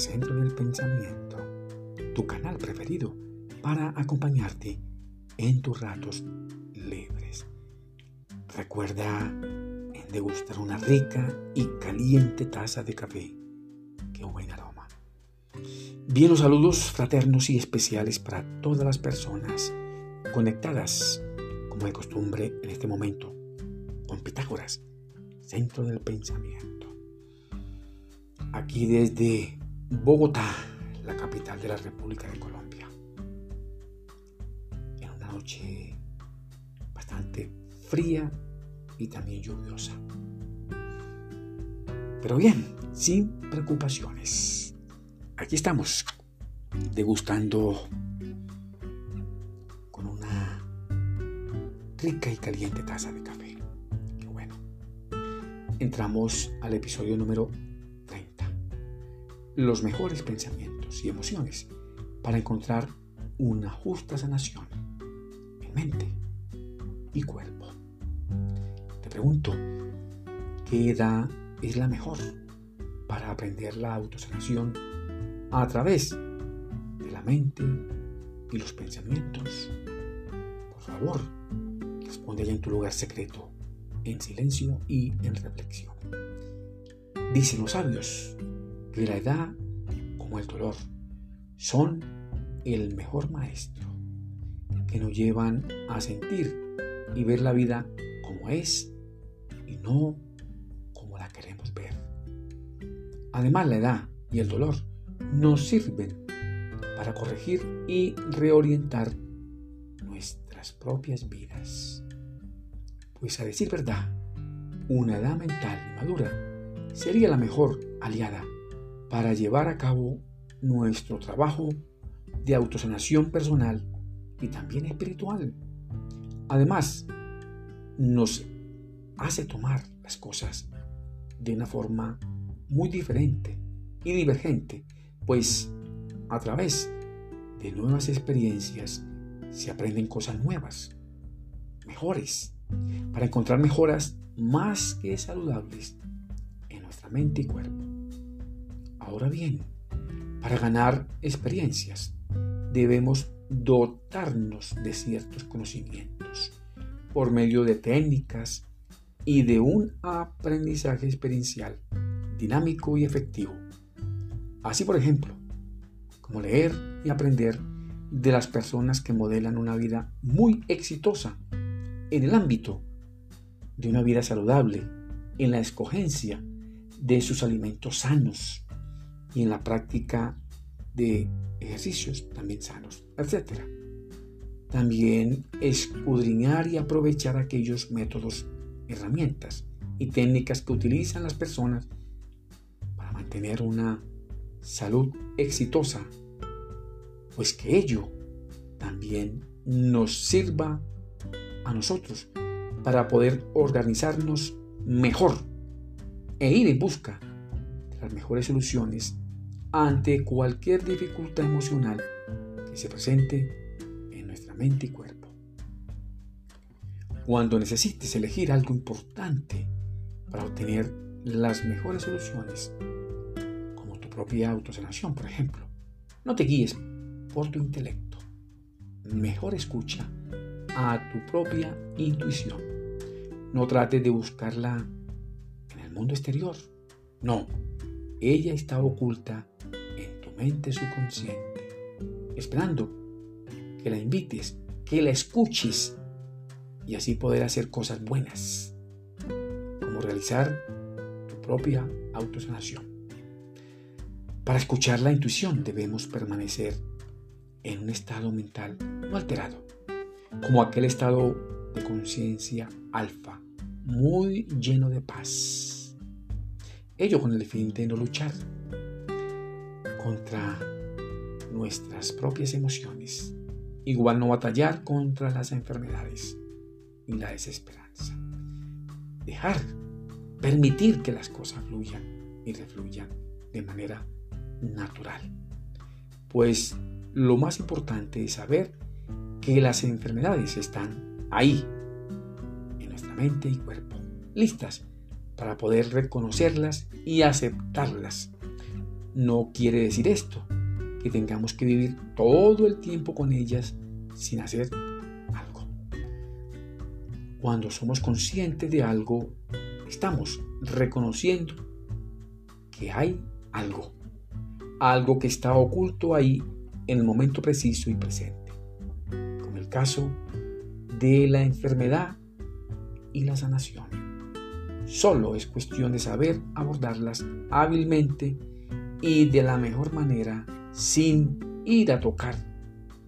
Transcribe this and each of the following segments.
Centro del Pensamiento, tu canal preferido para acompañarte en tus ratos libres. Recuerda degustar una rica y caliente taza de café. Qué buen aroma. Bien, los saludos fraternos y especiales para todas las personas conectadas, como de costumbre en este momento, con Pitágoras, Centro del Pensamiento. Aquí desde Bogotá, la capital de la República de Colombia. En una noche bastante fría y también lluviosa. Pero bien, sin preocupaciones. Aquí estamos, degustando con una rica y caliente taza de café. Qué bueno. Entramos al episodio número 30. Los mejores pensamientos y emociones para encontrar una justa sanación en mente y cuerpo. Te pregunto, ¿qué edad es la mejor para aprender la autosanación a través de la mente y los pensamientos? Por favor, responde allá en tu lugar secreto, en silencio y en reflexión. Dicen los sabios que la edad, como el dolor, son el mejor maestro que nos llevan a sentir y ver la vida como es y no como la queremos ver. Además, la edad y el dolor nos sirven para corregir y reorientar nuestras propias vidas. Pues a decir verdad, una edad mental y madura sería la mejor aliada para llevar a cabo nuestro trabajo de autosanación personal y también espiritual. Además, nos hace tomar las cosas de una forma muy diferente y divergente, pues a través de nuevas experiencias se aprenden cosas nuevas, mejores, para encontrar mejoras más que saludables en nuestra mente y cuerpo. Ahora bien, para ganar experiencias debemos dotarnos de ciertos conocimientos por medio de técnicas y de un aprendizaje experiencial dinámico y efectivo. Así, por ejemplo, como leer y aprender de las personas que modelan una vida muy exitosa en el ámbito de una vida saludable, en la escogencia de sus alimentos sanos y en la práctica de ejercicios también sanos, etc. También escudriñar y aprovechar aquellos métodos, herramientas y técnicas que utilizan las personas para mantener una salud exitosa, pues que ello también nos sirva a nosotros para poder organizarnos mejor e ir en busca de las mejores soluciones ante cualquier dificultad emocional que se presente en nuestra mente y cuerpo. Cuando necesites elegir algo importante para obtener las mejores soluciones, como tu propia autosanación, por ejemplo, no te guíes por tu intelecto. Mejor escucha a tu propia intuición. No trates de buscarla en el mundo exterior. No, ella está oculta mente subconsciente, esperando que la invites, que la escuches y así poder hacer cosas buenas, como realizar tu propia autosanación. Para escuchar la intuición debemos permanecer en un estado mental no alterado, como aquel estado de conciencia alfa, muy lleno de paz. Ello con el fin de no luchar contra nuestras propias emociones. Igual no batallar contra las enfermedades y la desesperanza. Dejar, permitir que las cosas fluyan y refluyan de manera natural. Pues lo más importante es saber que las enfermedades están ahí, en nuestra mente y cuerpo, listas para poder reconocerlas y aceptarlas no quiere decir esto, que tengamos que vivir todo el tiempo con ellas sin hacer algo. Cuando somos conscientes de algo, estamos reconociendo que hay algo, algo que está oculto ahí en el momento preciso y presente, como el caso de la enfermedad y la sanación. Solo es cuestión de saber abordarlas hábilmente y de la mejor manera sin ir a tocar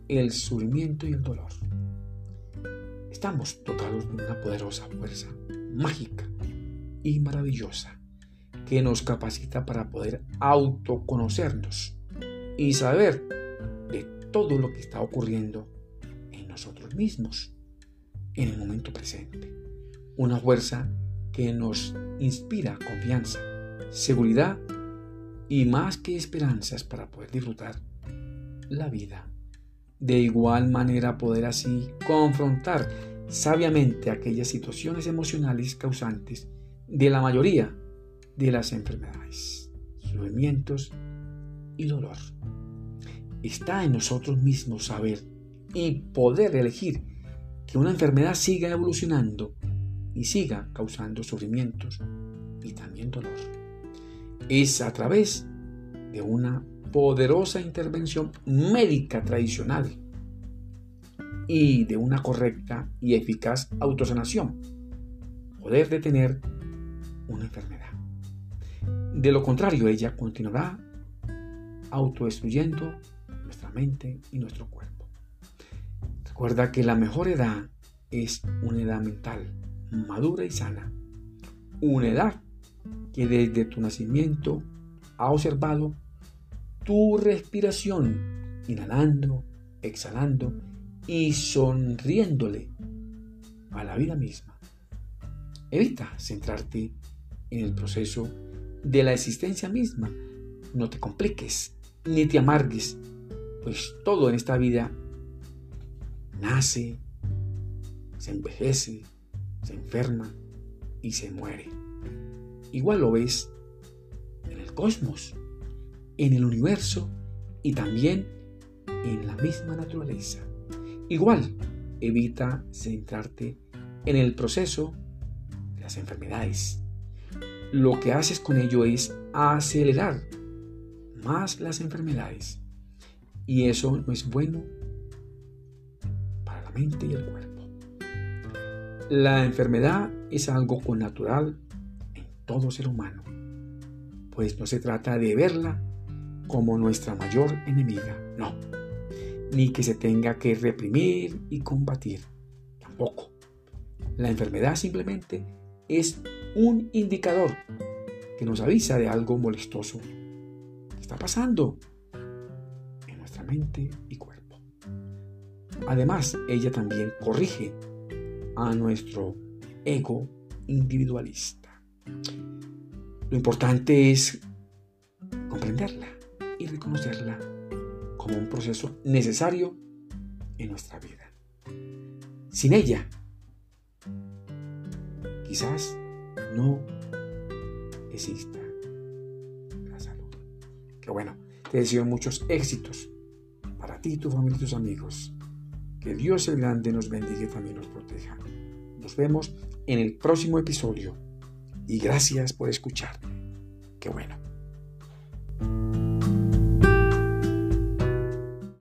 el sufrimiento y el dolor. Estamos dotados de una poderosa fuerza mágica y maravillosa que nos capacita para poder autoconocernos y saber de todo lo que está ocurriendo en nosotros mismos en el momento presente. Una fuerza que nos inspira confianza, seguridad y más que esperanzas para poder disfrutar la vida. De igual manera poder así confrontar sabiamente aquellas situaciones emocionales causantes de la mayoría de las enfermedades, sufrimientos y dolor. Está en nosotros mismos saber y poder elegir que una enfermedad siga evolucionando y siga causando sufrimientos y también dolor es a través de una poderosa intervención médica tradicional y de una correcta y eficaz autosanación poder detener una enfermedad. De lo contrario, ella continuará autodestruyendo nuestra mente y nuestro cuerpo. Recuerda que la mejor edad es una edad mental, madura y sana. Una edad que desde tu nacimiento ha observado tu respiración, inhalando, exhalando y sonriéndole a la vida misma. Evita centrarte en el proceso de la existencia misma. No te compliques ni te amargues, pues todo en esta vida nace, se envejece, se enferma y se muere. Igual lo ves en el cosmos, en el universo y también en la misma naturaleza. Igual, evita centrarte en el proceso de las enfermedades. Lo que haces con ello es acelerar más las enfermedades. Y eso no es bueno para la mente y el cuerpo. La enfermedad es algo con natural todo ser humano, pues no se trata de verla como nuestra mayor enemiga, no, ni que se tenga que reprimir y combatir, tampoco. La enfermedad simplemente es un indicador que nos avisa de algo molestoso que está pasando en nuestra mente y cuerpo. Además, ella también corrige a nuestro ego individualista. Lo importante es comprenderla y reconocerla como un proceso necesario en nuestra vida. Sin ella, quizás no exista la salud. Que bueno, te deseo muchos éxitos para ti, tu familia y tus amigos. Que Dios el Grande nos bendiga y también nos proteja. Nos vemos en el próximo episodio y gracias por escuchar. Qué bueno.